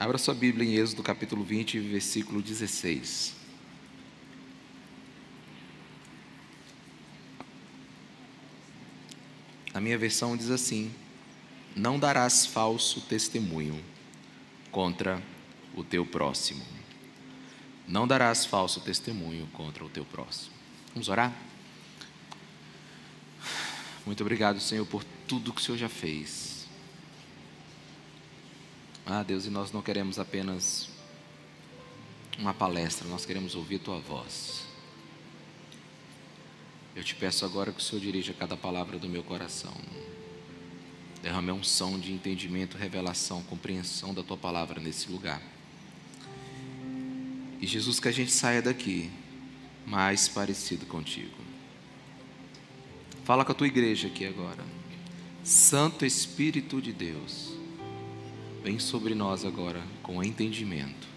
Abra sua Bíblia em Êxodo capítulo 20, versículo 16. A minha versão diz assim: Não darás falso testemunho contra o teu próximo. Não darás falso testemunho contra o teu próximo. Vamos orar? Muito obrigado, Senhor, por tudo que o Senhor já fez. Ah, Deus, e nós não queremos apenas uma palestra, nós queremos ouvir tua voz. Eu te peço agora que o Senhor dirija cada palavra do meu coração. Derrame um som de entendimento, revelação, compreensão da tua palavra nesse lugar. E Jesus, que a gente saia daqui mais parecido contigo. Fala com a tua igreja aqui agora. Santo Espírito de Deus, vem sobre nós agora com entendimento.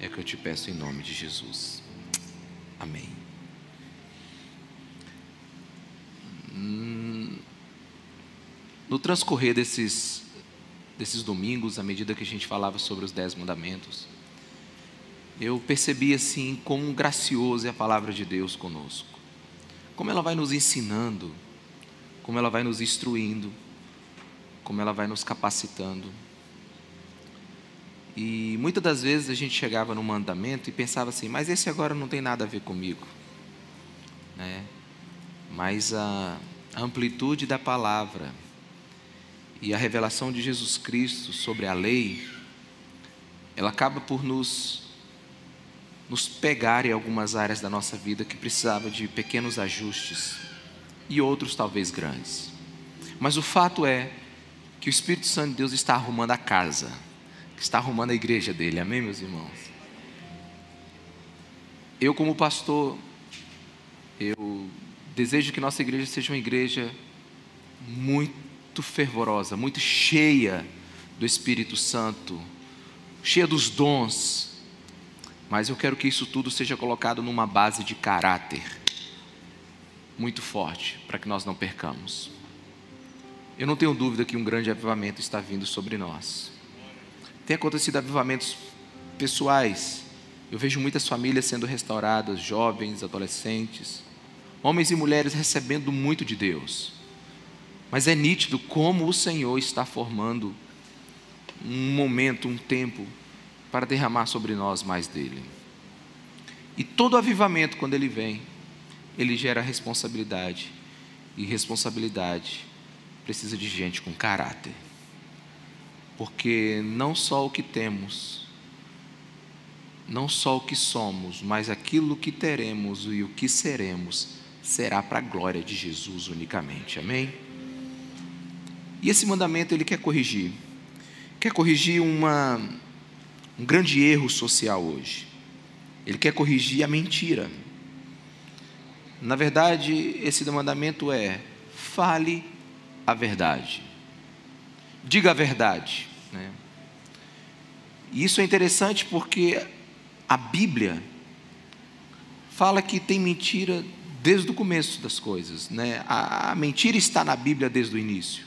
É que eu te peço em nome de Jesus. Amém. Hum, no transcorrer desses, desses domingos, à medida que a gente falava sobre os dez mandamentos, eu percebi assim como gracioso é a palavra de Deus conosco. Como ela vai nos ensinando, como ela vai nos instruindo, como ela vai nos capacitando. E muitas das vezes a gente chegava no mandamento e pensava assim, mas esse agora não tem nada a ver comigo. Né? Mas a amplitude da palavra e a revelação de Jesus Cristo sobre a lei, ela acaba por nos nos pegar em algumas áreas da nossa vida que precisava de pequenos ajustes e outros talvez grandes. Mas o fato é que o Espírito Santo de Deus está arrumando a casa, que está arrumando a igreja dele. Amém, meus irmãos? Eu como pastor, eu desejo que nossa igreja seja uma igreja muito fervorosa, muito cheia do Espírito Santo, cheia dos dons, mas eu quero que isso tudo seja colocado numa base de caráter muito forte, para que nós não percamos. Eu não tenho dúvida que um grande avivamento está vindo sobre nós. Tem acontecido avivamentos pessoais. Eu vejo muitas famílias sendo restauradas, jovens, adolescentes, homens e mulheres recebendo muito de Deus. Mas é nítido como o Senhor está formando um momento, um tempo para derramar sobre nós mais dele. E todo avivamento, quando ele vem, ele gera responsabilidade. E responsabilidade precisa de gente com caráter. Porque não só o que temos, não só o que somos, mas aquilo que teremos e o que seremos será para a glória de Jesus unicamente. Amém? E esse mandamento ele quer corrigir. Quer corrigir uma um grande erro social hoje. Ele quer corrigir a mentira. Na verdade, esse mandamento é: fale a verdade. Diga a verdade. Né? E isso é interessante porque a Bíblia fala que tem mentira desde o começo das coisas. Né? A, a mentira está na Bíblia desde o início.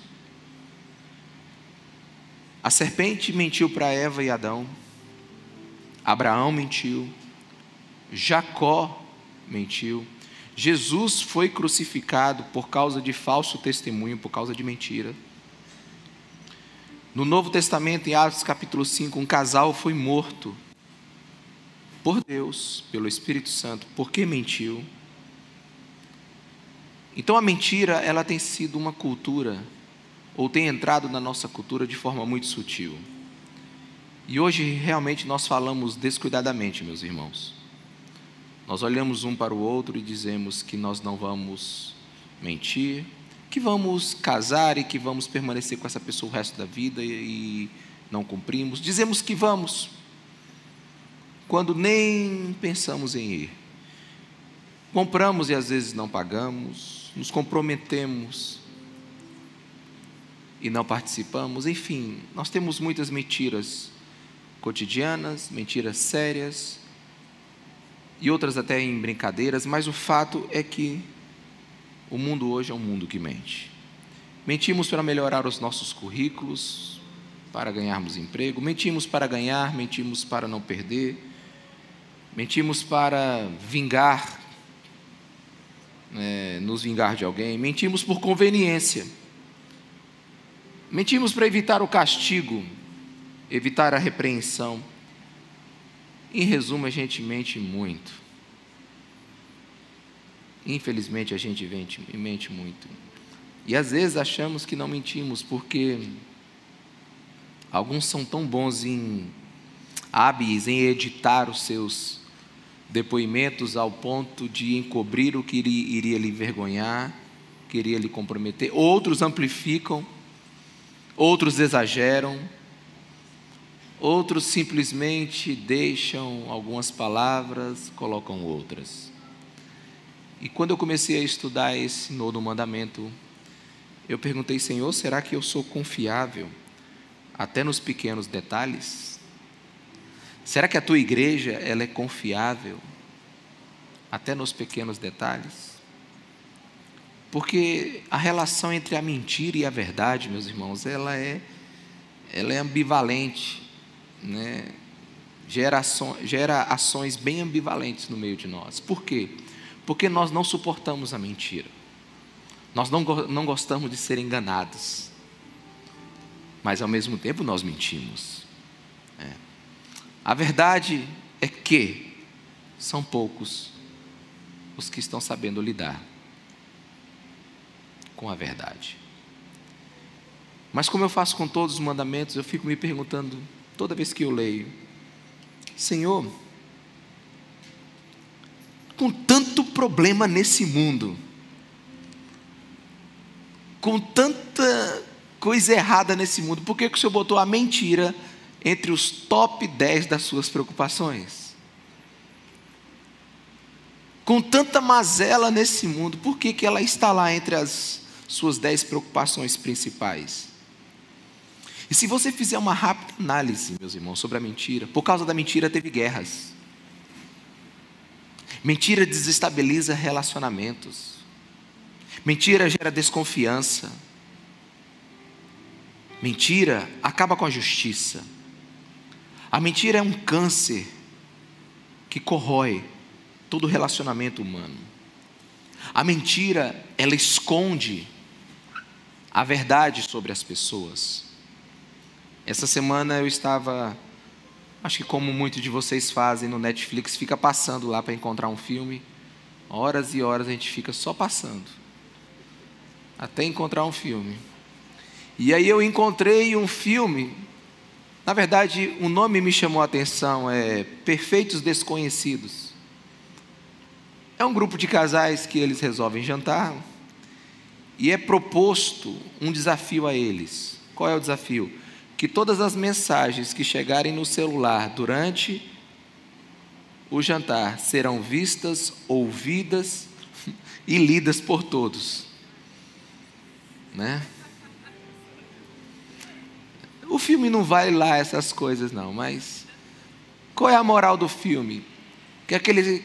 A serpente mentiu para Eva e Adão. Abraão mentiu, Jacó mentiu, Jesus foi crucificado por causa de falso testemunho, por causa de mentira. No Novo Testamento, em Atos capítulo 5, um casal foi morto por Deus, pelo Espírito Santo, porque mentiu. Então a mentira, ela tem sido uma cultura, ou tem entrado na nossa cultura de forma muito sutil. E hoje realmente nós falamos descuidadamente, meus irmãos. Nós olhamos um para o outro e dizemos que nós não vamos mentir, que vamos casar e que vamos permanecer com essa pessoa o resto da vida e não cumprimos. Dizemos que vamos, quando nem pensamos em ir. Compramos e às vezes não pagamos, nos comprometemos e não participamos. Enfim, nós temos muitas mentiras cotidianas, mentiras sérias e outras até em brincadeiras, mas o fato é que o mundo hoje é um mundo que mente. Mentimos para melhorar os nossos currículos, para ganharmos emprego, mentimos para ganhar, mentimos para não perder, mentimos para vingar, é, nos vingar de alguém, mentimos por conveniência, mentimos para evitar o castigo, evitar a repreensão. Em resumo, a gente mente muito. Infelizmente, a gente mente, muito. E às vezes achamos que não mentimos porque alguns são tão bons em hábeis em editar os seus depoimentos ao ponto de encobrir o que iria lhe envergonhar, queria lhe comprometer. Outros amplificam, outros exageram, outros simplesmente deixam algumas palavras, colocam outras. E quando eu comecei a estudar esse nono mandamento, eu perguntei, Senhor, será que eu sou confiável até nos pequenos detalhes? Será que a tua igreja ela é confiável até nos pequenos detalhes? Porque a relação entre a mentira e a verdade, meus irmãos, ela é ela é ambivalente, né? Gera, gera ações bem ambivalentes no meio de nós. Por quê? Porque nós não suportamos a mentira. Nós não, não gostamos de ser enganados, mas ao mesmo tempo nós mentimos. É. A verdade é que são poucos os que estão sabendo lidar com a verdade. Mas como eu faço com todos os mandamentos, eu fico me perguntando toda vez que eu leio: Senhor, com tanto problema nesse mundo, com tanta coisa errada nesse mundo, por que, que o Senhor botou a mentira entre os top 10 das suas preocupações? Com tanta mazela nesse mundo, por que, que ela está lá entre as suas 10 preocupações principais? E se você fizer uma rápida análise, meus irmãos, sobre a mentira, por causa da mentira teve guerras. Mentira desestabiliza relacionamentos. Mentira gera desconfiança. Mentira acaba com a justiça. A mentira é um câncer que corrói todo relacionamento humano. A mentira, ela esconde a verdade sobre as pessoas. Essa semana eu estava, acho que como muitos de vocês fazem no Netflix, fica passando lá para encontrar um filme. Horas e horas a gente fica só passando até encontrar um filme. E aí eu encontrei um filme, na verdade, o um nome me chamou a atenção, é Perfeitos Desconhecidos. É um grupo de casais que eles resolvem jantar e é proposto um desafio a eles. Qual é o desafio? Que todas as mensagens que chegarem no celular durante o jantar serão vistas, ouvidas e lidas por todos né? O filme não vale lá essas coisas não, mas qual é a moral do filme? Que aqueles,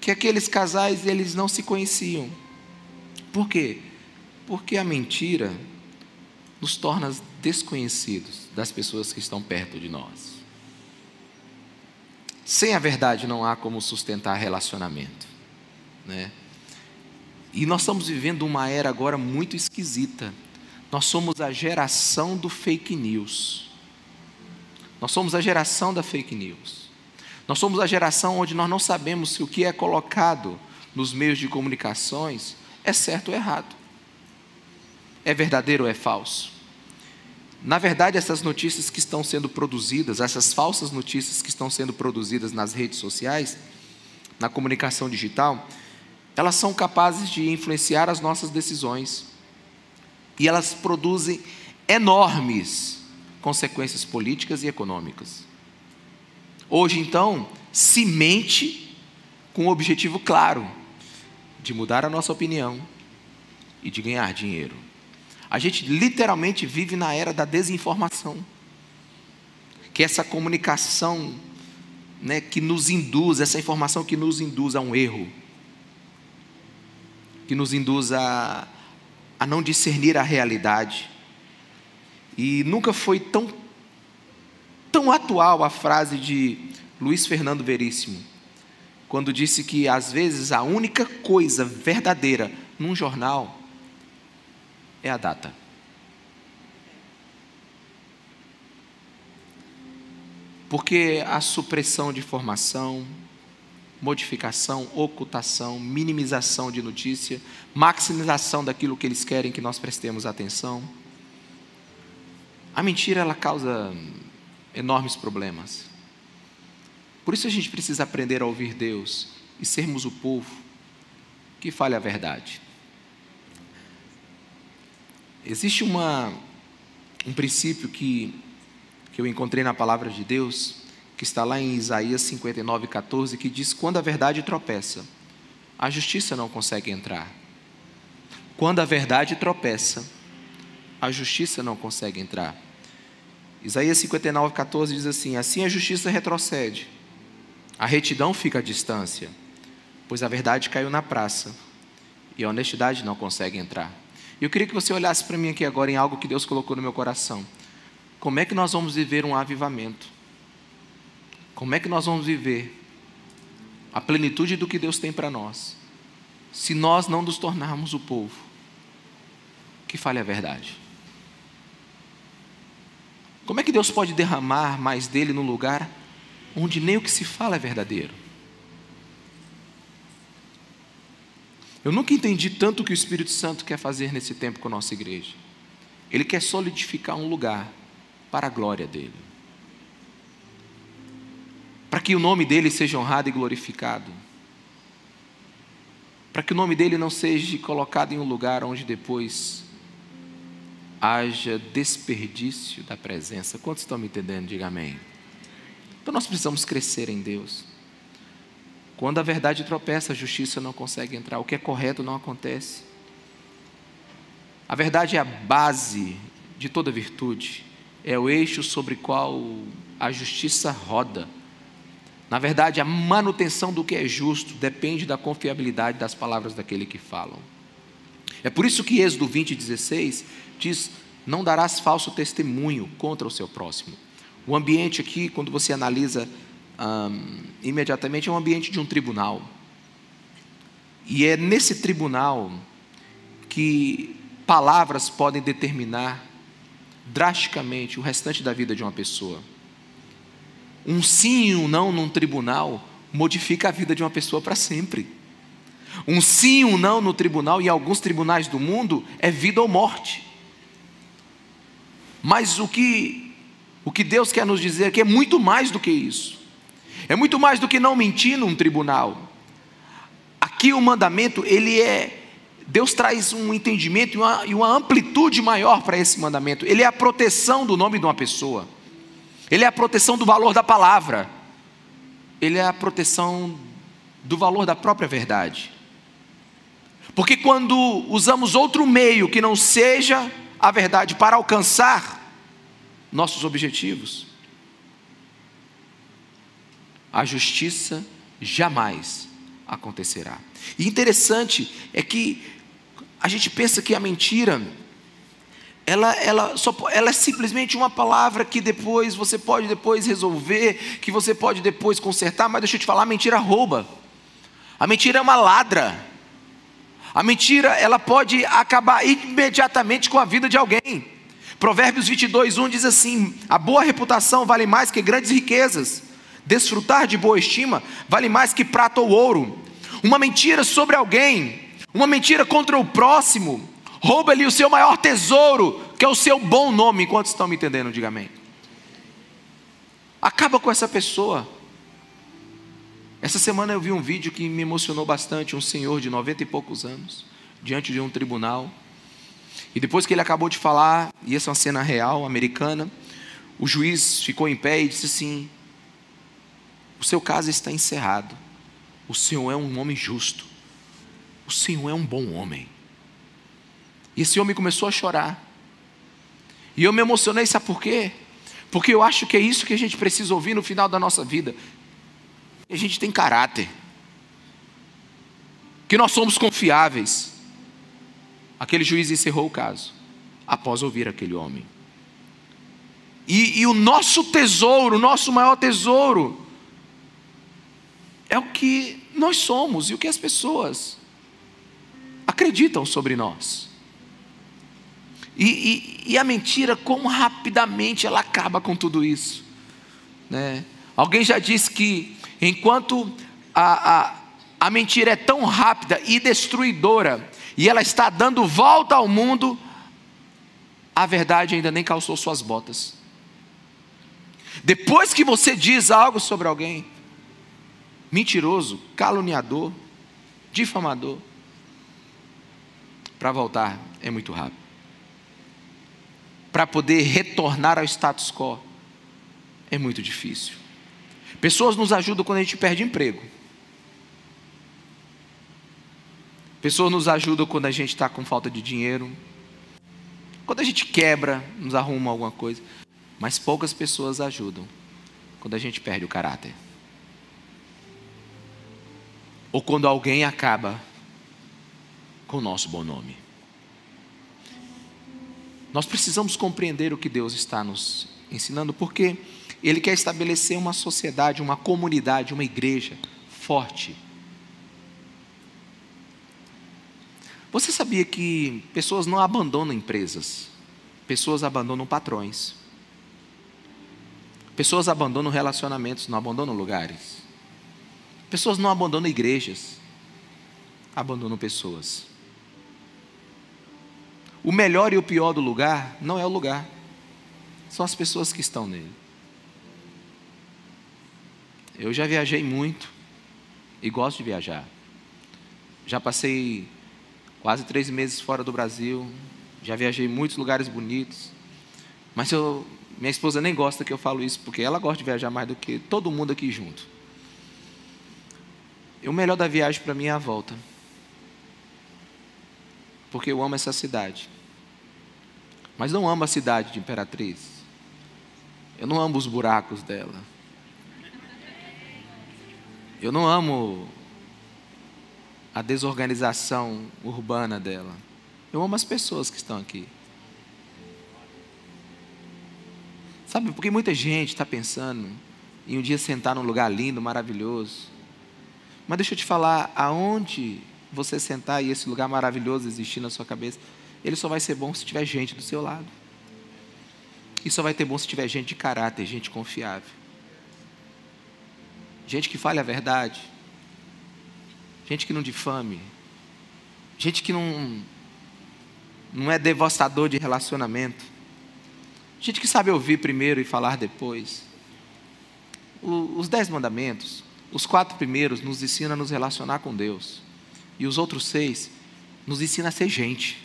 que aqueles casais eles não se conheciam. Por quê? Porque a mentira nos torna desconhecidos das pessoas que estão perto de nós. Sem a verdade não há como sustentar relacionamento, né? E nós estamos vivendo uma era agora muito esquisita. Nós somos a geração do fake news. Nós somos a geração da fake news. Nós somos a geração onde nós não sabemos se o que é colocado nos meios de comunicações é certo ou errado. É verdadeiro ou é falso. Na verdade, essas notícias que estão sendo produzidas, essas falsas notícias que estão sendo produzidas nas redes sociais, na comunicação digital, elas são capazes de influenciar as nossas decisões e elas produzem enormes consequências políticas e econômicas. Hoje, então, se mente com o objetivo claro de mudar a nossa opinião e de ganhar dinheiro. A gente literalmente vive na era da desinformação, que essa comunicação né, que nos induz, essa informação que nos induz a um erro que nos induz a, a não discernir a realidade. E nunca foi tão tão atual a frase de Luiz Fernando Veríssimo, quando disse que às vezes a única coisa verdadeira num jornal é a data. Porque a supressão de informação, modificação, ocultação, minimização de notícia, maximização daquilo que eles querem que nós prestemos atenção. A mentira ela causa enormes problemas. Por isso a gente precisa aprender a ouvir Deus e sermos o povo que fale a verdade. Existe uma, um princípio que, que eu encontrei na palavra de Deus, que está lá em Isaías 59, 14, que diz: Quando a verdade tropeça, a justiça não consegue entrar. Quando a verdade tropeça, a justiça não consegue entrar. Isaías 59, 14 diz assim: Assim a justiça retrocede, a retidão fica à distância, pois a verdade caiu na praça e a honestidade não consegue entrar. Eu queria que você olhasse para mim aqui agora em algo que Deus colocou no meu coração. Como é que nós vamos viver um avivamento? Como é que nós vamos viver a plenitude do que Deus tem para nós, se nós não nos tornarmos o povo que fale a verdade? Como é que Deus pode derramar mais dele no lugar onde nem o que se fala é verdadeiro? Eu nunca entendi tanto o que o Espírito Santo quer fazer nesse tempo com a nossa igreja. Ele quer solidificar um lugar para a glória dele. Para que o nome dele seja honrado e glorificado. Para que o nome dele não seja colocado em um lugar onde depois haja desperdício da presença. Quantos estão me entendendo? Diga amém. Então nós precisamos crescer em Deus. Quando a verdade tropeça, a justiça não consegue entrar. O que é correto não acontece. A verdade é a base de toda virtude. É o eixo sobre qual a justiça roda. Na verdade, a manutenção do que é justo depende da confiabilidade das palavras daquele que falam. É por isso que Êxodo 20, 16 diz: Não darás falso testemunho contra o seu próximo. O ambiente aqui, quando você analisa um, imediatamente é um ambiente de um tribunal. E é nesse tribunal que palavras podem determinar drasticamente o restante da vida de uma pessoa. Um sim e um não num tribunal modifica a vida de uma pessoa para sempre. Um sim e um não no tribunal, em alguns tribunais do mundo, é vida ou morte. Mas o que, o que Deus quer nos dizer aqui é muito mais do que isso. É muito mais do que não mentir num tribunal. Aqui o mandamento, ele é. Deus traz um entendimento e uma, e uma amplitude maior para esse mandamento. Ele é a proteção do nome de uma pessoa. Ele é a proteção do valor da palavra. Ele é a proteção do valor da própria verdade. Porque quando usamos outro meio que não seja a verdade para alcançar nossos objetivos, a justiça jamais acontecerá. E interessante é que a gente pensa que a mentira ela, ela, só, ela é simplesmente uma palavra que depois você pode depois resolver, que você pode depois consertar, mas deixa eu te falar, a mentira rouba. A mentira é uma ladra. A mentira, ela pode acabar imediatamente com a vida de alguém. Provérbios 22, 1 diz assim: A boa reputação vale mais que grandes riquezas. Desfrutar de boa estima vale mais que prata ou ouro. Uma mentira sobre alguém, uma mentira contra o próximo, rouba-lhe o seu maior tesouro, que é o seu bom nome. Enquanto estão me entendendo, diga amém. Acaba com essa pessoa. Essa semana eu vi um vídeo que me emocionou bastante. Um senhor de noventa e poucos anos, diante de um tribunal. E depois que ele acabou de falar, e essa é uma cena real, americana, o juiz ficou em pé e disse assim: o seu caso está encerrado. O Senhor é um homem justo. O Senhor é um bom homem. E esse homem começou a chorar. E eu me emocionei, sabe por quê? Porque eu acho que é isso que a gente precisa ouvir no final da nossa vida. A gente tem caráter. Que nós somos confiáveis. Aquele juiz encerrou o caso, após ouvir aquele homem. E, e o nosso tesouro, o nosso maior tesouro, é o que nós somos e o que as pessoas acreditam sobre nós. E, e, e, a mentira, como rapidamente ela acaba com tudo isso. Né? Alguém já disse que enquanto a, a, a mentira é tão rápida e destruidora, e ela está dando volta ao mundo, a verdade ainda nem calçou suas botas. Depois que você diz algo sobre alguém, mentiroso, caluniador, difamador, para voltar é muito rápido. Para poder retornar ao status quo é muito difícil. Pessoas nos ajudam quando a gente perde emprego. Pessoas nos ajudam quando a gente está com falta de dinheiro. Quando a gente quebra, nos arruma alguma coisa. Mas poucas pessoas ajudam quando a gente perde o caráter. Ou quando alguém acaba com o nosso bom nome. Nós precisamos compreender o que Deus está nos ensinando, porque Ele quer estabelecer uma sociedade, uma comunidade, uma igreja forte. Você sabia que pessoas não abandonam empresas, pessoas abandonam patrões. Pessoas abandonam relacionamentos, não abandonam lugares. Pessoas não abandonam igrejas, abandonam pessoas. O melhor e o pior do lugar não é o lugar, são as pessoas que estão nele. Eu já viajei muito e gosto de viajar. Já passei quase três meses fora do Brasil, já viajei em muitos lugares bonitos, mas eu, minha esposa nem gosta que eu falo isso, porque ela gosta de viajar mais do que todo mundo aqui junto. O melhor da viagem para mim é a volta. Porque eu amo essa cidade. Mas não amo a cidade de Imperatriz. Eu não amo os buracos dela. Eu não amo a desorganização urbana dela. Eu amo as pessoas que estão aqui. Sabe, porque muita gente está pensando em um dia sentar num lugar lindo, maravilhoso. Mas deixa eu te falar, aonde você sentar e esse lugar maravilhoso existir na sua cabeça, ele só vai ser bom se tiver gente do seu lado. E só vai ter bom se tiver gente de caráter, gente confiável. Gente que fale a verdade. Gente que não difame. Gente que não não é devastador de relacionamento. Gente que sabe ouvir primeiro e falar depois. O, os dez mandamentos, os quatro primeiros nos ensinam a nos relacionar com Deus. E os outros seis nos ensinam a ser gente.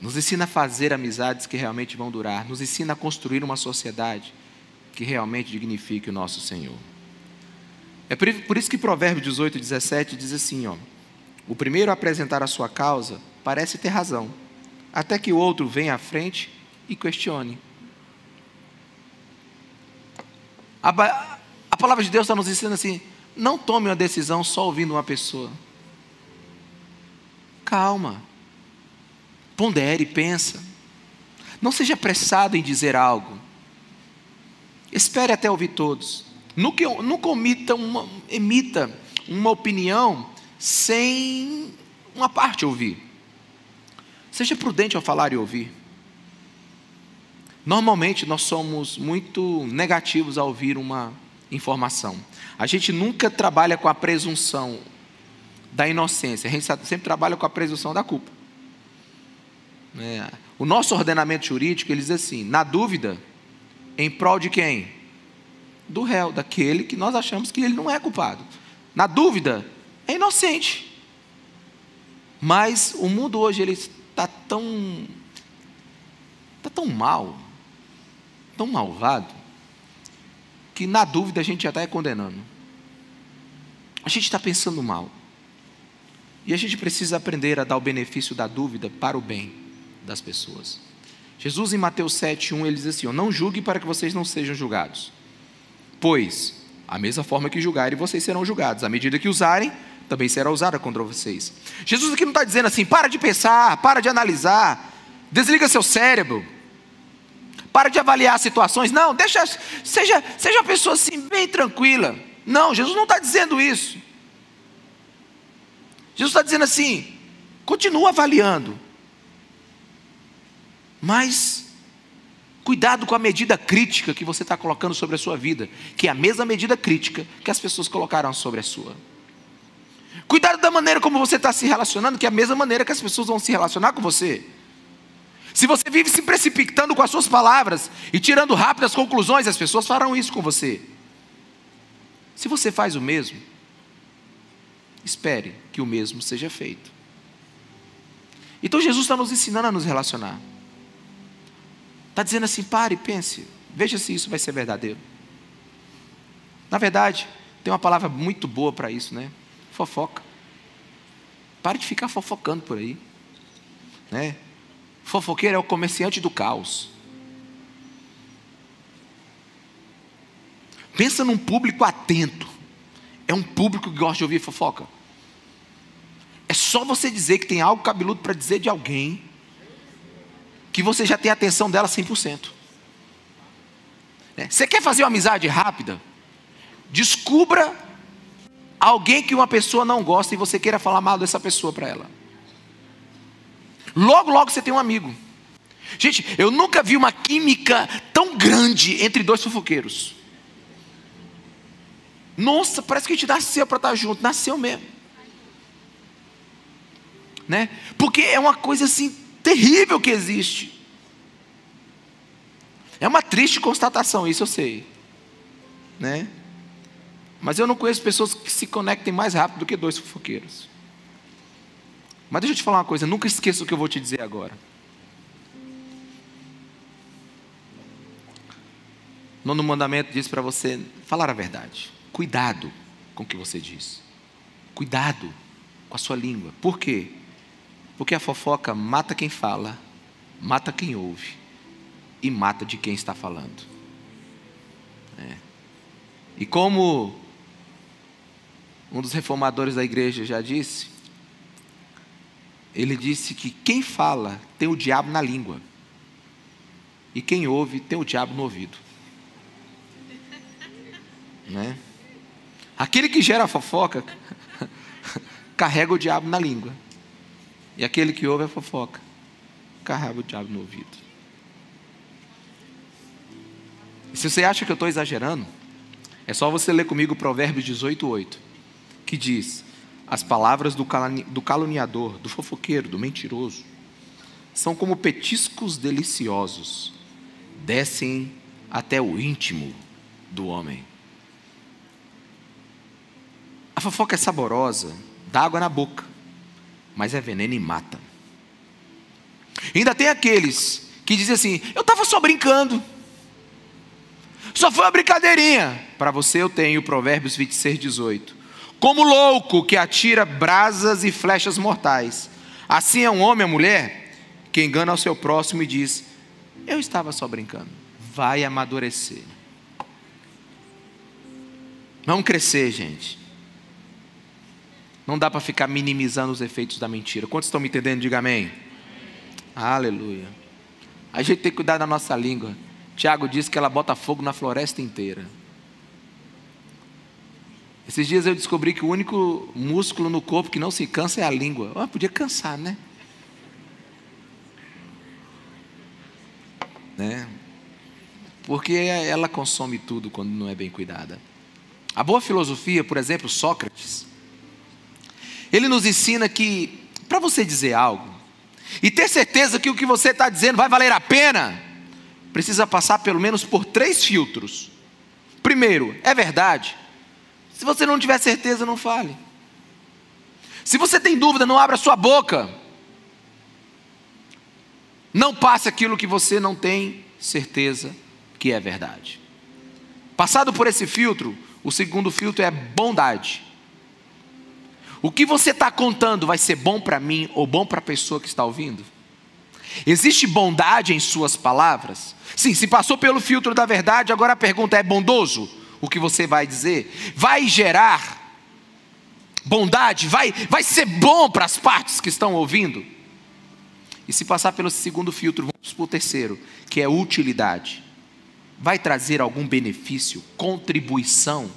Nos ensina a fazer amizades que realmente vão durar. Nos ensina a construir uma sociedade que realmente dignifique o nosso Senhor. É por isso que Provérbio 18, 17 diz assim: ó, O primeiro a apresentar a sua causa parece ter razão, até que o outro venha à frente e questione. Palavra de Deus está nos ensinando assim: não tome uma decisão só ouvindo uma pessoa. Calma. Pondere, pensa. Não seja apressado em dizer algo. Espere até ouvir todos. Nunca, nunca omita uma, emita uma opinião sem uma parte ouvir. Seja prudente ao falar e ouvir. Normalmente nós somos muito negativos ao ouvir uma informação. A gente nunca trabalha com a presunção da inocência, a gente sempre trabalha com a presunção da culpa. É. O nosso ordenamento jurídico ele diz assim: na dúvida, em prol de quem? Do réu, daquele que nós achamos que ele não é culpado. Na dúvida, é inocente. Mas o mundo hoje ele está tão, está tão mal, tão malvado, que na dúvida a gente já está condenando. A gente está pensando mal. E a gente precisa aprender a dar o benefício da dúvida para o bem das pessoas. Jesus, em Mateus 7,1, ele diz assim: Não julgue para que vocês não sejam julgados. Pois, a mesma forma que julgarem, vocês serão julgados. À medida que usarem, também será usada contra vocês. Jesus aqui não está dizendo assim, para de pensar, para de analisar, desliga seu cérebro. Para de avaliar situações. Não, deixa, seja, seja uma pessoa assim, bem tranquila. Não, Jesus não está dizendo isso. Jesus está dizendo assim: continua avaliando, mas cuidado com a medida crítica que você está colocando sobre a sua vida, que é a mesma medida crítica que as pessoas colocaram sobre a sua. Cuidado da maneira como você está se relacionando, que é a mesma maneira que as pessoas vão se relacionar com você. Se você vive se precipitando com as suas palavras e tirando rápidas conclusões, as pessoas farão isso com você. Se você faz o mesmo, espere que o mesmo seja feito. Então Jesus está nos ensinando a nos relacionar. Está dizendo assim: pare, pense, veja se isso vai ser verdadeiro. Na verdade, tem uma palavra muito boa para isso, né? Fofoca. Pare de ficar fofocando por aí. Né? Fofoqueiro é o comerciante do caos. Pensa num público atento. É um público que gosta de ouvir fofoca. É só você dizer que tem algo cabeludo para dizer de alguém, que você já tem a atenção dela 100%. É. Você quer fazer uma amizade rápida? Descubra alguém que uma pessoa não gosta e você queira falar mal dessa pessoa para ela. Logo, logo você tem um amigo. Gente, eu nunca vi uma química tão grande entre dois fofoqueiros. Nossa, parece que a gente nasceu para estar junto, nasceu mesmo. Né? Porque é uma coisa assim terrível que existe. É uma triste constatação, isso eu sei. Né? Mas eu não conheço pessoas que se conectem mais rápido do que dois fofoqueiros. Mas deixa eu te falar uma coisa, nunca esqueça o que eu vou te dizer agora. Nono mandamento diz para você falar a verdade. Cuidado com o que você diz. Cuidado com a sua língua. Por quê? Porque a fofoca mata quem fala, mata quem ouve e mata de quem está falando. É. E como um dos reformadores da igreja já disse, ele disse que quem fala tem o diabo na língua, e quem ouve tem o diabo no ouvido. Né? Aquele que gera fofoca carrega o diabo na língua. E aquele que ouve a fofoca carrega o diabo no ouvido. Se você acha que eu estou exagerando, é só você ler comigo Provérbios 18, 8, que diz: As palavras do caluniador, do fofoqueiro, do mentiroso, são como petiscos deliciosos, descem até o íntimo do homem. A fofoca é saborosa, dá água na boca, mas é veneno e mata. ainda tem aqueles que dizem assim: eu estava só brincando, só foi uma brincadeirinha. Para você eu tenho Provérbios 26, 18. Como louco que atira brasas e flechas mortais, assim é um homem ou mulher que engana ao seu próximo e diz: Eu estava só brincando. Vai amadurecer. Vamos crescer, gente. Não dá para ficar minimizando os efeitos da mentira. Quantos estão me entendendo? Diga amém. amém. Aleluia. A gente tem que cuidar da nossa língua. Tiago diz que ela bota fogo na floresta inteira. Esses dias eu descobri que o único músculo no corpo que não se cansa é a língua. Oh, podia cansar, né? né? Porque ela consome tudo quando não é bem cuidada. A boa filosofia, por exemplo, Sócrates, ele nos ensina que para você dizer algo e ter certeza que o que você está dizendo vai valer a pena, precisa passar pelo menos por três filtros. Primeiro, é verdade. Se você não tiver certeza, não fale. Se você tem dúvida, não abra sua boca. Não passe aquilo que você não tem certeza que é verdade. Passado por esse filtro, o segundo filtro é bondade. O que você está contando vai ser bom para mim ou bom para a pessoa que está ouvindo? Existe bondade em suas palavras? Sim, se passou pelo filtro da verdade, agora a pergunta é: bondoso o que você vai dizer? Vai gerar bondade? Vai, vai ser bom para as partes que estão ouvindo? E se passar pelo segundo filtro, vamos para o terceiro, que é utilidade. Vai trazer algum benefício, contribuição?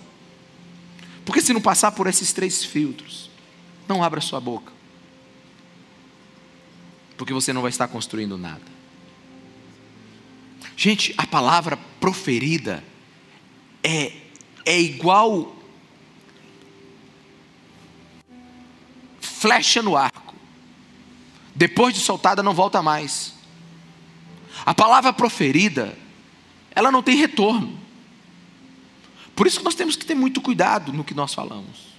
Porque se não passar por esses três filtros, não abra sua boca. Porque você não vai estar construindo nada. Gente, a palavra proferida é, é igual flecha no arco. Depois de soltada, não volta mais. A palavra proferida, ela não tem retorno. Por isso que nós temos que ter muito cuidado no que nós falamos.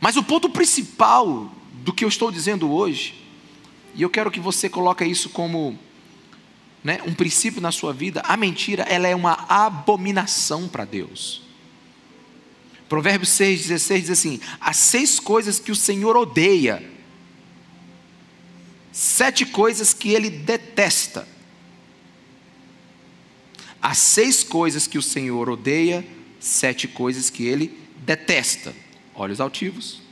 Mas o ponto principal do que eu estou dizendo hoje, e eu quero que você coloque isso como né, um princípio na sua vida, a mentira ela é uma abominação para Deus. Provérbios 6,16 diz assim: as seis coisas que o Senhor odeia, sete coisas que ele detesta. As seis coisas que o Senhor odeia, sete coisas que ele detesta: olhos altivos,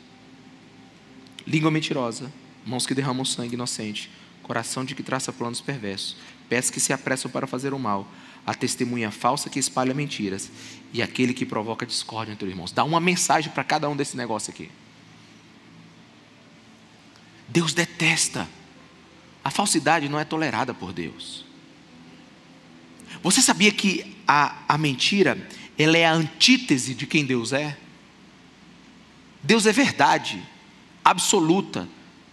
língua mentirosa, mãos que derramam sangue inocente, coração de que traça planos perversos, pés que se apressam para fazer o mal, a testemunha falsa que espalha mentiras e aquele que provoca discórdia entre os irmãos. Dá uma mensagem para cada um desse negócio aqui. Deus detesta. A falsidade não é tolerada por Deus. Você sabia que a, a mentira ela é a antítese de quem Deus é? Deus é verdade absoluta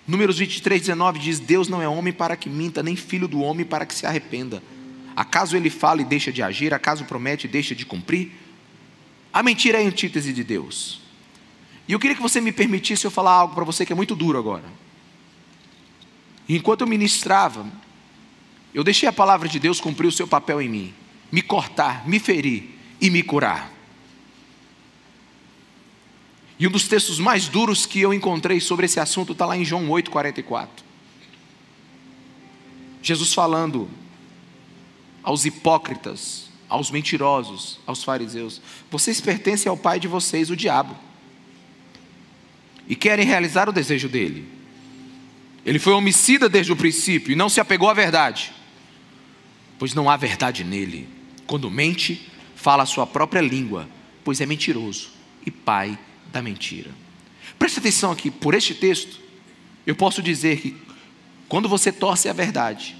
Números 23, 19 diz: Deus não é homem para que minta, nem filho do homem para que se arrependa. Acaso ele fala e deixa de agir? Acaso promete e deixa de cumprir? A mentira é a antítese de Deus. E eu queria que você me permitisse eu falar algo para você que é muito duro agora. enquanto eu ministrava, eu deixei a palavra de Deus cumprir o seu papel em mim, me cortar, me ferir e me curar. E um dos textos mais duros que eu encontrei sobre esse assunto está lá em João 8,44. Jesus falando aos hipócritas, aos mentirosos, aos fariseus: Vocês pertencem ao pai de vocês, o diabo, e querem realizar o desejo dele. Ele foi homicida desde o princípio e não se apegou à verdade, pois não há verdade nele. Quando mente, fala a sua própria língua, pois é mentiroso e pai da mentira. Preste atenção aqui, por este texto, eu posso dizer que quando você torce a verdade,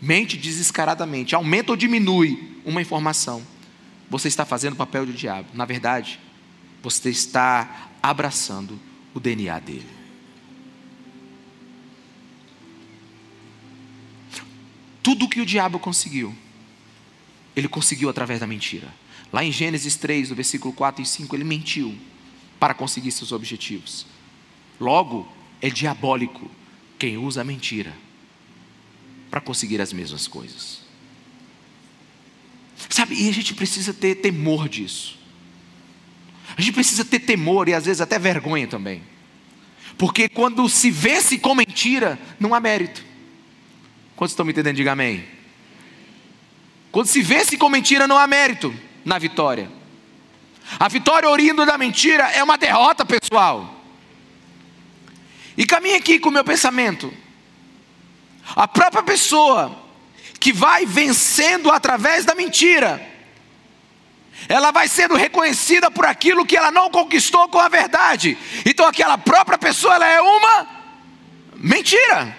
mente desescaradamente, aumenta ou diminui uma informação, você está fazendo o papel do diabo. Na verdade, você está abraçando o DNA dele. Tudo que o diabo conseguiu, ele conseguiu através da mentira. Lá em Gênesis 3, no versículo 4 e 5, ele mentiu para conseguir seus objetivos. Logo, é diabólico quem usa a mentira para conseguir as mesmas coisas. Sabe, e a gente precisa ter temor disso. A gente precisa ter temor e às vezes até vergonha também. Porque quando se vence com mentira, não há mérito. Quantos estão me entendendo? Diga amém. Quando se vence com mentira, não há mérito na vitória. A vitória orindo da mentira é uma derrota pessoal. E caminhe aqui com o meu pensamento. A própria pessoa que vai vencendo através da mentira, ela vai sendo reconhecida por aquilo que ela não conquistou com a verdade. Então aquela própria pessoa ela é uma mentira.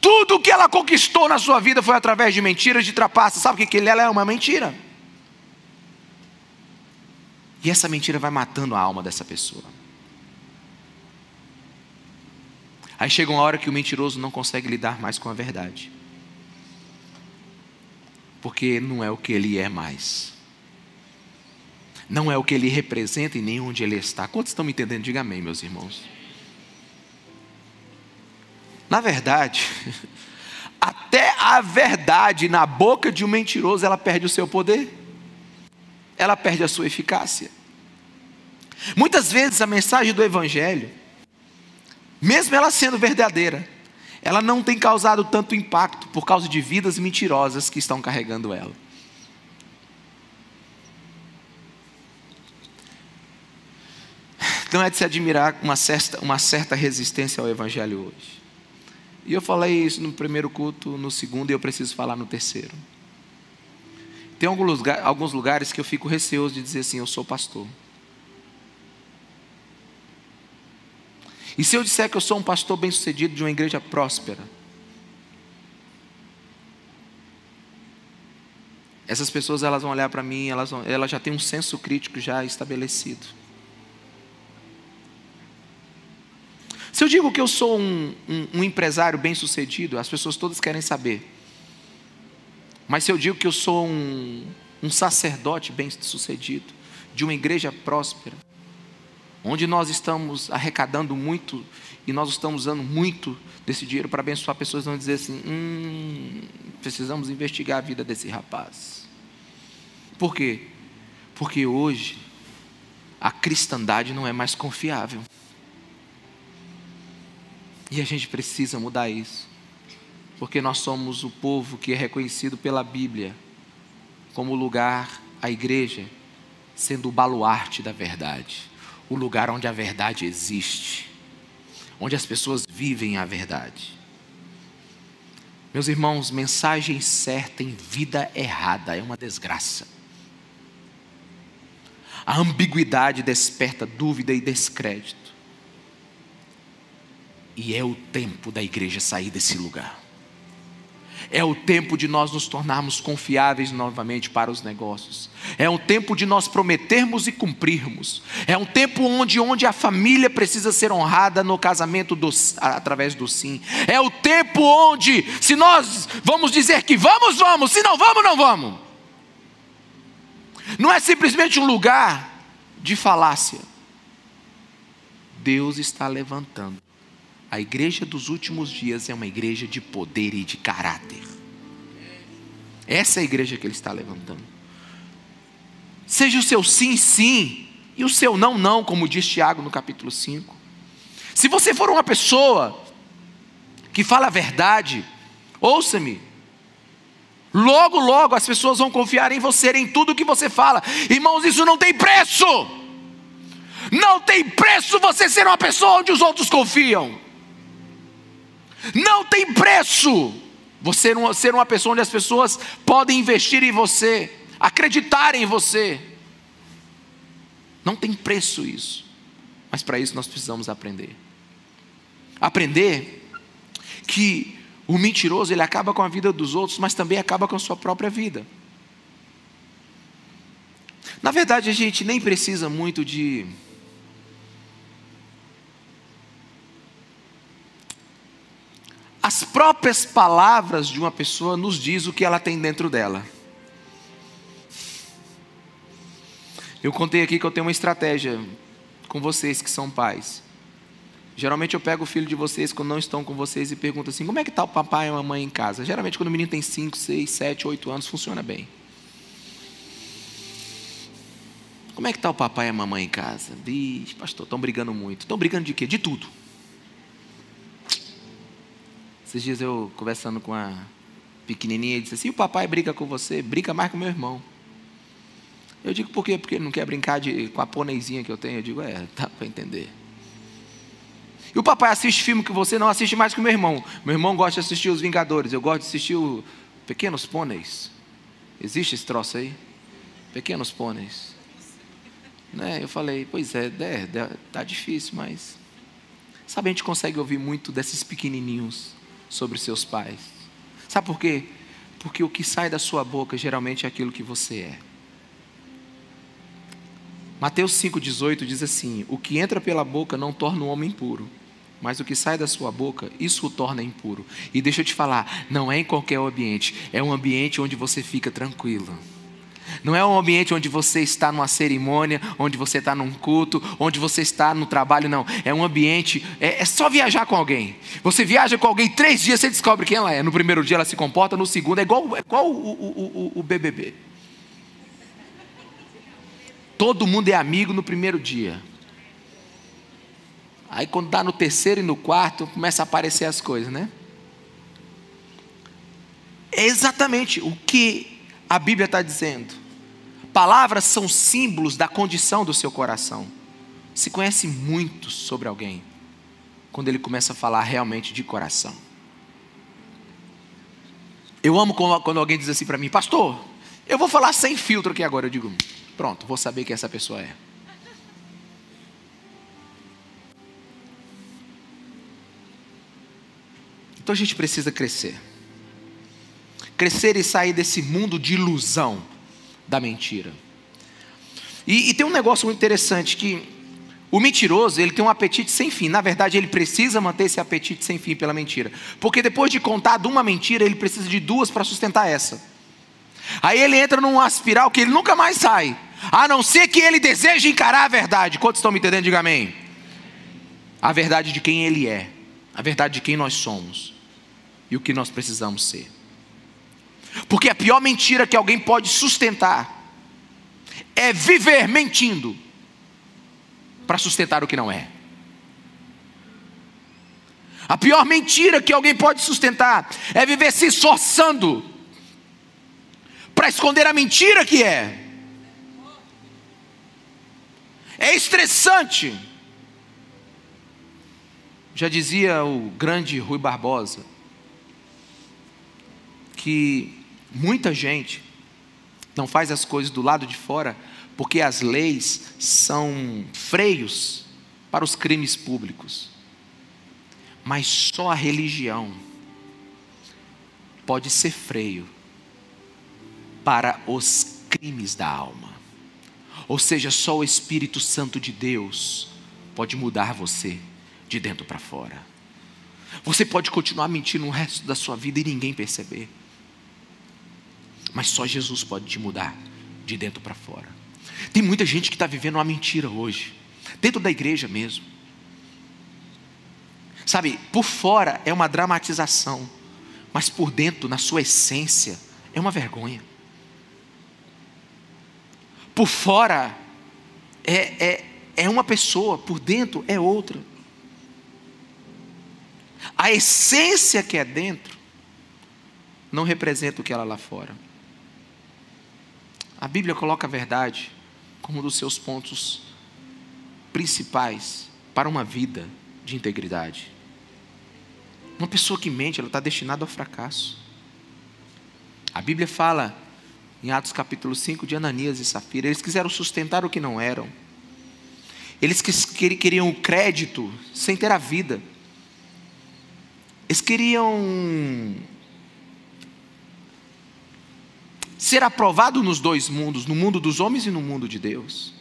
Tudo que ela conquistou na sua vida foi através de mentiras, de trapaças. Sabe o que, que ela é? Uma mentira. E essa mentira vai matando a alma dessa pessoa. Aí chega uma hora que o mentiroso não consegue lidar mais com a verdade. Porque não é o que ele é mais. Não é o que ele representa e nem onde ele está. Quantos estão me entendendo? Diga amém, meus irmãos. Na verdade, até a verdade na boca de um mentiroso, ela perde o seu poder ela perde a sua eficácia. Muitas vezes a mensagem do Evangelho, mesmo ela sendo verdadeira, ela não tem causado tanto impacto por causa de vidas mentirosas que estão carregando ela. Não é de se admirar uma certa, uma certa resistência ao Evangelho hoje. E eu falei isso no primeiro culto, no segundo, e eu preciso falar no terceiro. Tem alguns lugares que eu fico receoso de dizer assim: eu sou pastor. E se eu disser que eu sou um pastor bem-sucedido de uma igreja próspera, essas pessoas elas vão olhar para mim, elas, vão, elas já têm um senso crítico já estabelecido. Se eu digo que eu sou um, um, um empresário bem-sucedido, as pessoas todas querem saber. Mas se eu digo que eu sou um, um sacerdote bem-sucedido, de uma igreja próspera, onde nós estamos arrecadando muito e nós estamos usando muito desse dinheiro para abençoar pessoas, vão dizer assim: hum, precisamos investigar a vida desse rapaz. Por quê? Porque hoje a cristandade não é mais confiável. E a gente precisa mudar isso. Porque nós somos o povo que é reconhecido pela Bíblia como lugar, a igreja, sendo o baluarte da verdade o lugar onde a verdade existe, onde as pessoas vivem a verdade. Meus irmãos, mensagem certa em vida errada é uma desgraça. A ambiguidade desperta dúvida e descrédito. E é o tempo da igreja sair desse lugar. É o tempo de nós nos tornarmos confiáveis novamente para os negócios. É um tempo de nós prometermos e cumprirmos. É um tempo onde, onde a família precisa ser honrada no casamento do, através do sim. É o tempo onde, se nós vamos dizer que vamos, vamos, se não vamos, não vamos. Não é simplesmente um lugar de falácia. Deus está levantando a igreja dos últimos dias é uma igreja de poder e de caráter. Essa é a igreja que ele está levantando. Seja o seu sim, sim, e o seu não, não, como diz Tiago no capítulo 5. Se você for uma pessoa que fala a verdade, ouça-me. Logo, logo as pessoas vão confiar em você, em tudo que você fala. Irmãos, isso não tem preço. Não tem preço você ser uma pessoa onde os outros confiam. Não tem preço você ser uma pessoa onde as pessoas podem investir em você, acreditar em você. Não tem preço isso. Mas para isso nós precisamos aprender. Aprender que o mentiroso ele acaba com a vida dos outros, mas também acaba com a sua própria vida. Na verdade, a gente nem precisa muito de as próprias palavras de uma pessoa nos diz o que ela tem dentro dela. Eu contei aqui que eu tenho uma estratégia com vocês que são pais. Geralmente eu pego o filho de vocês quando não estão com vocês e pergunto assim: como é que está o papai e a mamãe em casa? Geralmente quando o menino tem 5, 6, 7, 8 anos funciona bem. Como é que está o papai e a mamãe em casa? Vixe, pastor, estão brigando muito. Estão brigando de quê? De tudo. Esses dias eu conversando com a pequenininha, ele disse assim: o papai briga com você, briga mais com meu irmão. Eu digo, por quê? Porque ele não quer brincar de, com a pôneizinha que eu tenho. Eu digo, é, dá para entender. E o papai assiste filme que você não assiste mais que o meu irmão. Meu irmão gosta de assistir Os Vingadores, eu gosto de assistir o Pequenos Pôneis. Existe esse troço aí? Pequenos Pôneis. Né? Eu falei, pois é, é, tá difícil, mas. Sabe, a gente consegue ouvir muito desses pequenininhos sobre seus pais. Sabe por quê? Porque o que sai da sua boca geralmente é aquilo que você é. Mateus 5,18 diz assim: O que entra pela boca não torna o homem impuro, mas o que sai da sua boca, isso o torna impuro. E deixa eu te falar: não é em qualquer ambiente, é um ambiente onde você fica tranquilo. Não é um ambiente onde você está numa cerimônia, onde você está num culto, onde você está no trabalho, não. É um ambiente, é, é só viajar com alguém. Você viaja com alguém, três dias você descobre quem ela é. No primeiro dia ela se comporta, no segundo é igual, é igual o, o, o, o BBB. Todo mundo é amigo no primeiro dia. Aí quando dá no terceiro e no quarto, começa a aparecer as coisas, né? É exatamente o que a Bíblia está dizendo. Palavras são símbolos da condição do seu coração. Se conhece muito sobre alguém quando ele começa a falar realmente de coração. Eu amo quando alguém diz assim para mim, pastor, eu vou falar sem filtro aqui agora. Eu digo, pronto, vou saber quem essa pessoa é. Então a gente precisa crescer. Crescer e sair desse mundo de ilusão da mentira. E, e tem um negócio muito interessante que o mentiroso, ele tem um apetite sem fim. Na verdade, ele precisa manter esse apetite sem fim pela mentira. Porque depois de contar de uma mentira, ele precisa de duas para sustentar essa. Aí ele entra num aspiral que ele nunca mais sai. A não ser que ele deseje encarar a verdade. Quantos estão me entendendo? Diga amém. A verdade de quem ele é. A verdade de quem nós somos. E o que nós precisamos ser. Porque a pior mentira que alguém pode sustentar é viver mentindo para sustentar o que não é. A pior mentira que alguém pode sustentar é viver se esforçando para esconder a mentira que é. É estressante. Já dizia o grande Rui Barbosa que muita gente não faz as coisas do lado de fora porque as leis são freios para os crimes públicos. Mas só a religião pode ser freio para os crimes da alma. Ou seja, só o Espírito Santo de Deus pode mudar você de dentro para fora. Você pode continuar mentindo o resto da sua vida e ninguém perceber. Mas só Jesus pode te mudar de dentro para fora. Tem muita gente que está vivendo uma mentira hoje, dentro da igreja mesmo. Sabe, por fora é uma dramatização, mas por dentro, na sua essência, é uma vergonha. Por fora é, é, é uma pessoa, por dentro é outra. A essência que é dentro não representa o que ela lá fora. A Bíblia coloca a verdade como um dos seus pontos principais para uma vida de integridade. Uma pessoa que mente, ela está destinada ao fracasso. A Bíblia fala em Atos capítulo 5 de Ananias e Safira, eles quiseram sustentar o que não eram. Eles queriam o crédito sem ter a vida. Eles queriam ser aprovado nos dois mundos, no mundo dos homens e no mundo de Deus.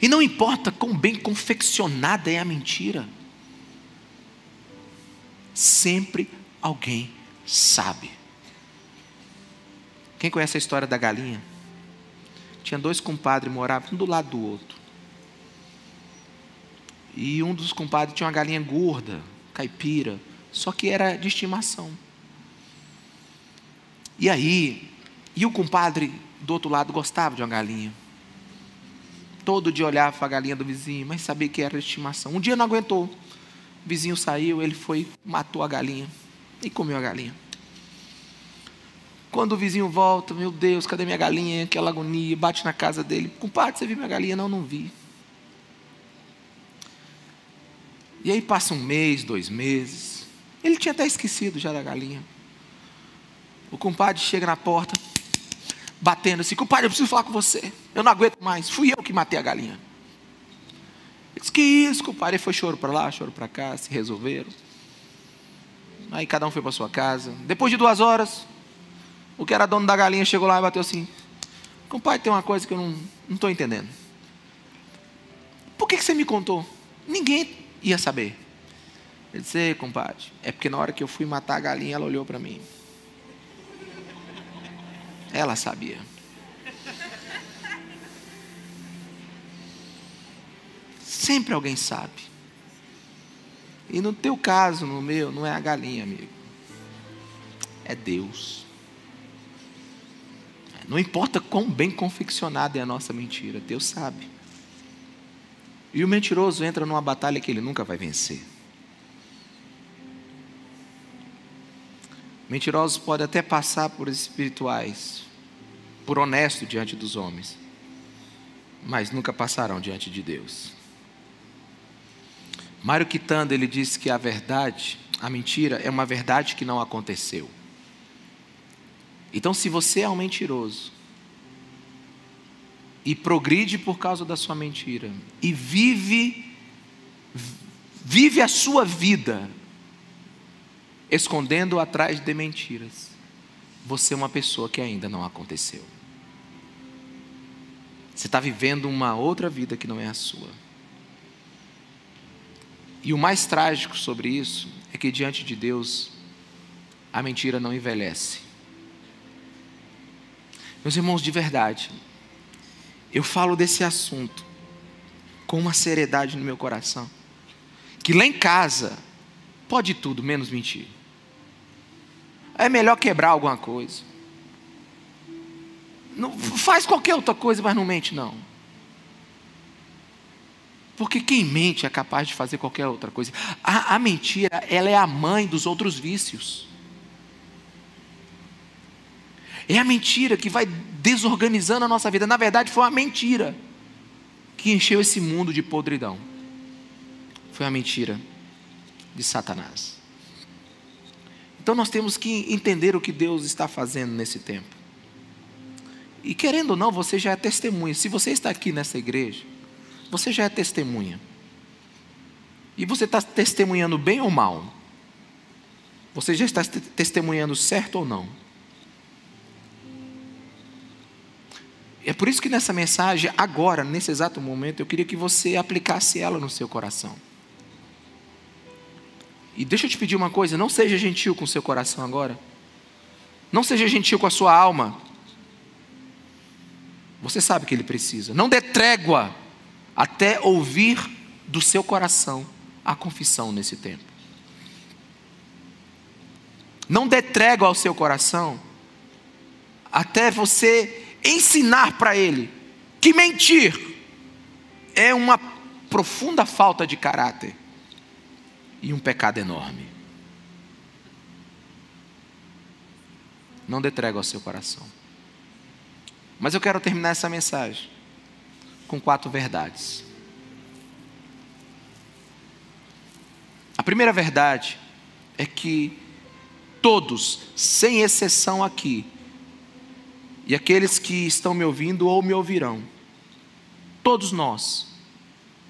E não importa quão bem confeccionada é a mentira, sempre alguém sabe. Quem conhece a história da galinha? Tinha dois compadres, moravam um do lado do outro. E um dos compadres tinha uma galinha gorda, caipira, só que era de estimação. E aí, e o compadre do outro lado gostava de uma galinha. Todo dia olhava para a galinha do vizinho, mas sabia que era estimação. Um dia não aguentou. O vizinho saiu, ele foi, matou a galinha e comeu a galinha. Quando o vizinho volta, meu Deus, cadê minha galinha? Aquela agonia, bate na casa dele. Compadre, você viu minha galinha? Não, não vi. E aí passa um mês, dois meses. Ele tinha até esquecido já da galinha. O compadre chega na porta, batendo assim: compadre, eu preciso falar com você. Eu não aguento mais. Fui eu que matei a galinha. Ele disse: que isso, compadre? Ele foi choro para lá, choro para cá, se resolveram. Aí cada um foi para sua casa. Depois de duas horas, o que era dono da galinha chegou lá e bateu assim: compadre, tem uma coisa que eu não estou entendendo. Por que, que você me contou? Ninguém ia saber. Ele disse: compadre, é porque na hora que eu fui matar a galinha, ela olhou para mim. Ela sabia. Sempre alguém sabe. E no teu caso, no meu, não é a galinha, amigo. É Deus. Não importa quão bem confeccionada é a nossa mentira, Deus sabe. E o mentiroso entra numa batalha que ele nunca vai vencer. Mentirosos podem até passar por espirituais, por honesto diante dos homens, mas nunca passarão diante de Deus. Mário Quitanda, ele disse que a verdade, a mentira, é uma verdade que não aconteceu. Então, se você é um mentiroso e progride por causa da sua mentira e vive vive a sua vida escondendo atrás de mentiras, você é uma pessoa que ainda não aconteceu. Você está vivendo uma outra vida que não é a sua. E o mais trágico sobre isso é que diante de Deus, a mentira não envelhece. Meus irmãos, de verdade, eu falo desse assunto com uma seriedade no meu coração, que lá em casa pode tudo menos mentir. É melhor quebrar alguma coisa. Não, faz qualquer outra coisa, mas não mente, não. Porque quem mente é capaz de fazer qualquer outra coisa. A, a mentira, ela é a mãe dos outros vícios. É a mentira que vai desorganizando a nossa vida. Na verdade, foi a mentira que encheu esse mundo de podridão. Foi a mentira de Satanás. Então nós temos que entender o que Deus está fazendo nesse tempo. E querendo ou não, você já é testemunha. Se você está aqui nessa igreja, você já é testemunha. E você está testemunhando bem ou mal? Você já está testemunhando certo ou não? É por isso que nessa mensagem, agora, nesse exato momento, eu queria que você aplicasse ela no seu coração. E deixa eu te pedir uma coisa: não seja gentil com seu coração agora. Não seja gentil com a sua alma. Você sabe que ele precisa. Não dê trégua até ouvir do seu coração a confissão nesse tempo. Não dê trégua ao seu coração até você ensinar para ele que mentir é uma profunda falta de caráter e um pecado enorme. Não dê trégua ao seu coração. Mas eu quero terminar essa mensagem com quatro verdades. A primeira verdade é que todos, sem exceção aqui, e aqueles que estão me ouvindo ou me ouvirão, todos nós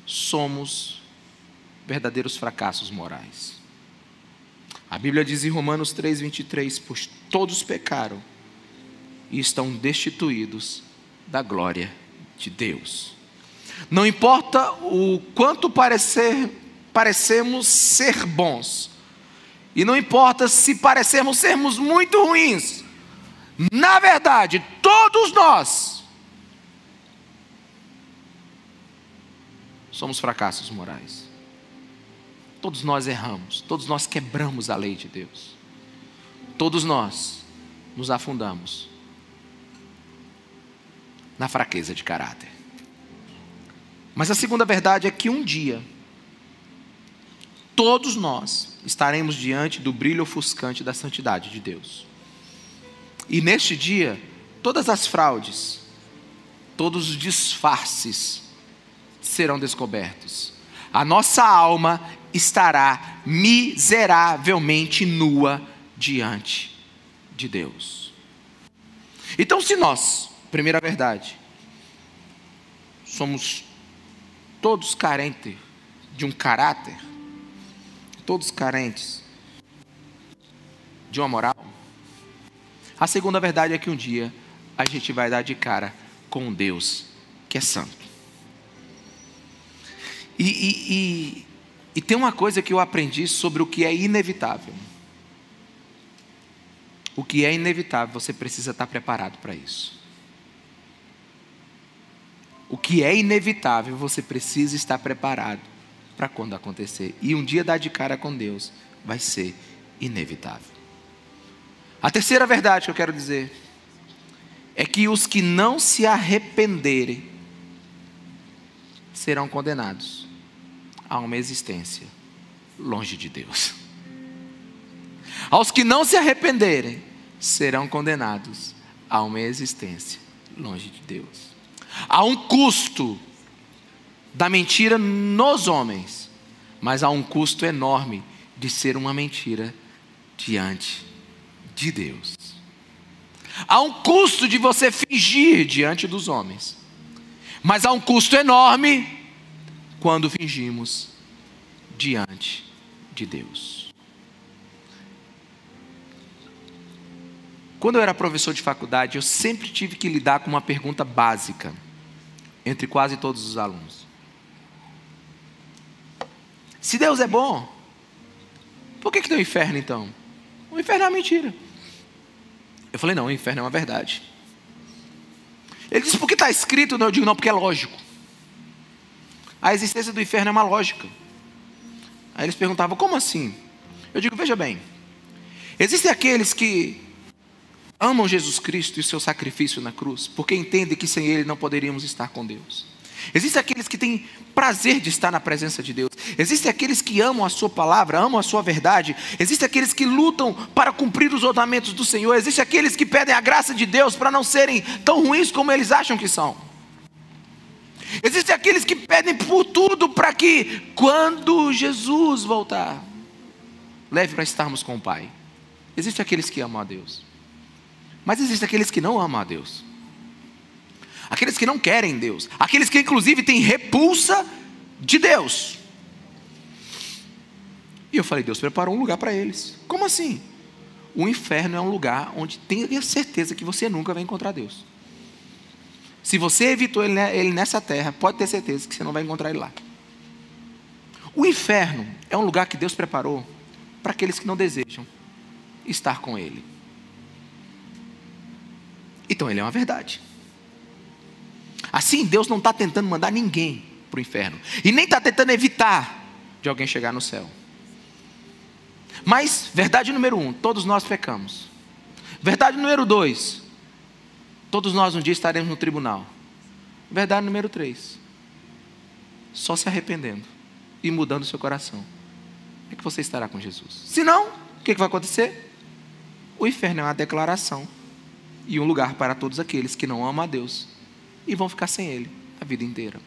somos verdadeiros fracassos morais. A Bíblia diz em Romanos 3:23, pois todos pecaram e estão destituídos da glória de Deus. Não importa o quanto parecer, parecemos ser bons, e não importa se parecermos sermos muito ruins, na verdade, todos nós somos fracassos morais. Todos nós erramos, todos nós quebramos a lei de Deus. Todos nós nos afundamos na fraqueza de caráter. Mas a segunda verdade é que um dia, todos nós estaremos diante do brilho ofuscante da santidade de Deus. E neste dia, todas as fraudes, todos os disfarces serão descobertos. A nossa alma estará miseravelmente nua diante de Deus. Então, se nós Primeira verdade. Somos todos carentes de um caráter, todos carentes de uma moral. A segunda verdade é que um dia a gente vai dar de cara com um Deus que é santo. E, e, e, e tem uma coisa que eu aprendi sobre o que é inevitável. O que é inevitável, você precisa estar preparado para isso. O que é inevitável, você precisa estar preparado para quando acontecer. E um dia dar de cara com Deus vai ser inevitável. A terceira verdade que eu quero dizer é que os que não se arrependerem serão condenados a uma existência longe de Deus. Aos que não se arrependerem serão condenados a uma existência longe de Deus. Há um custo da mentira nos homens, mas há um custo enorme de ser uma mentira diante de Deus. Há um custo de você fingir diante dos homens. Mas há um custo enorme quando fingimos diante de Deus. Quando eu era professor de faculdade, eu sempre tive que lidar com uma pergunta básica entre quase todos os alunos. Se Deus é bom, por que, que tem o inferno então? O inferno é uma mentira. Eu falei, não, o inferno é uma verdade. Ele disse, por que está escrito? Eu digo, não, porque é lógico. A existência do inferno é uma lógica. Aí eles perguntavam, como assim? Eu digo, veja bem, existem aqueles que amam Jesus Cristo e o seu sacrifício na cruz, porque entendem que sem Ele não poderíamos estar com Deus. Existem aqueles que têm prazer de estar na presença de Deus. Existem aqueles que amam a Sua palavra, amam a Sua verdade. Existem aqueles que lutam para cumprir os ordenamentos do Senhor. Existem aqueles que pedem a graça de Deus para não serem tão ruins como eles acham que são. Existem aqueles que pedem por tudo para que, quando Jesus voltar, leve para estarmos com o Pai. Existem aqueles que amam a Deus. Mas existem aqueles que não amam a Deus. Aqueles que não querem Deus. Aqueles que, inclusive, têm repulsa de Deus. E eu falei, Deus preparou um lugar para eles. Como assim? O inferno é um lugar onde tenha certeza que você nunca vai encontrar Deus. Se você evitou ele nessa terra, pode ter certeza que você não vai encontrar ele lá. O inferno é um lugar que Deus preparou para aqueles que não desejam estar com Ele. Então ele é uma verdade. Assim, Deus não está tentando mandar ninguém para o inferno. E nem está tentando evitar de alguém chegar no céu. Mas, verdade número um, todos nós pecamos. Verdade número dois, todos nós um dia estaremos no tribunal. Verdade número três, só se arrependendo e mudando o seu coração. É que você estará com Jesus. Se não, o que vai acontecer? O inferno é uma declaração e um lugar para todos aqueles que não amam a Deus e vão ficar sem Ele a vida inteira.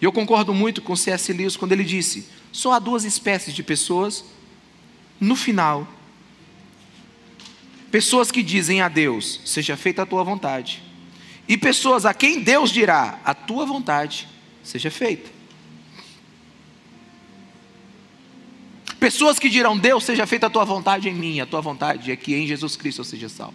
E eu concordo muito com C.S. Lewis quando ele disse: só há duas espécies de pessoas no final. Pessoas que dizem a Deus: seja feita a tua vontade, e pessoas a quem Deus dirá: a tua vontade seja feita. Pessoas que dirão: Deus, seja feita a tua vontade em mim, a tua vontade é que em Jesus Cristo eu seja salvo.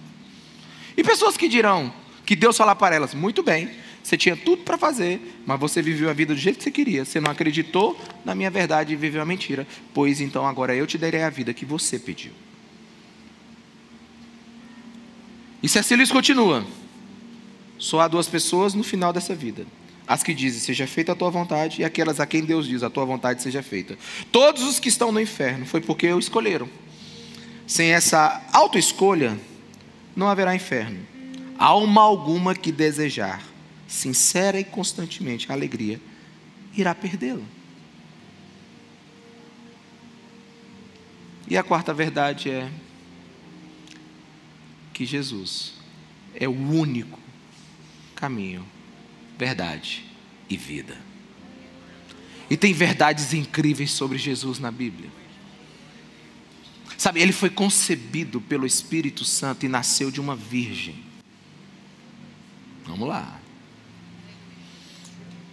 E pessoas que dirão que Deus falar para elas: muito bem, você tinha tudo para fazer, mas você viveu a vida do jeito que você queria. Você não acreditou na minha verdade e viveu a mentira. Pois então agora eu te darei a vida que você pediu. E C.S. Lewis continua: só há duas pessoas no final dessa vida. As que dizem, seja feita a tua vontade, e aquelas a quem Deus diz, a tua vontade seja feita. Todos os que estão no inferno foi porque o escolheram. Sem essa autoescolha, não haverá inferno. Alma alguma que desejar, sincera e constantemente, a alegria, irá perdê-la. E a quarta verdade é que Jesus é o único caminho, verdade e vida. E tem verdades incríveis sobre Jesus na Bíblia. Sabe, ele foi concebido pelo Espírito Santo e nasceu de uma virgem. Vamos lá.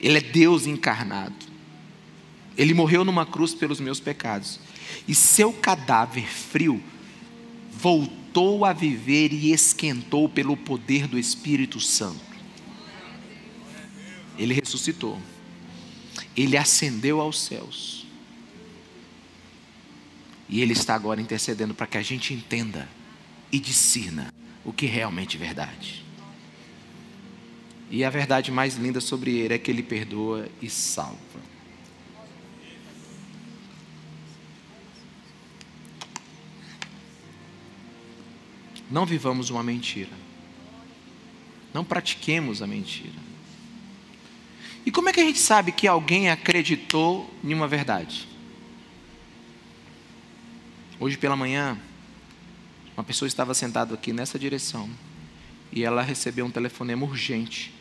Ele é Deus encarnado. Ele morreu numa cruz pelos meus pecados. E seu cadáver frio voltou a viver e esquentou pelo poder do Espírito Santo. Ele ressuscitou. Ele ascendeu aos céus. E Ele está agora intercedendo para que a gente entenda e discirna o que é realmente é verdade. E a verdade mais linda sobre Ele é que Ele perdoa e salva. Não vivamos uma mentira. Não pratiquemos a mentira. E como é que a gente sabe que alguém acreditou em uma verdade? Hoje pela manhã, uma pessoa estava sentada aqui nessa direção e ela recebeu um telefonema urgente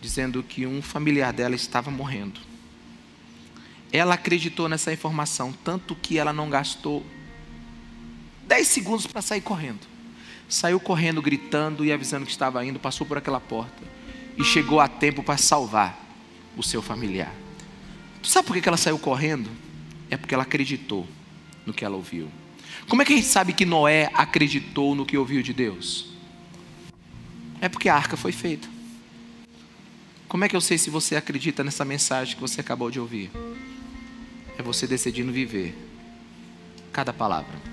dizendo que um familiar dela estava morrendo. Ela acreditou nessa informação, tanto que ela não gastou 10 segundos para sair correndo. Saiu correndo, gritando e avisando que estava indo, passou por aquela porta e chegou a tempo para salvar o seu familiar. Tu sabe por que ela saiu correndo? É porque ela acreditou no que ela ouviu. Como é que a gente sabe que Noé acreditou no que ouviu de Deus? É porque a arca foi feita. Como é que eu sei se você acredita nessa mensagem que você acabou de ouvir? É você decidindo viver cada palavra.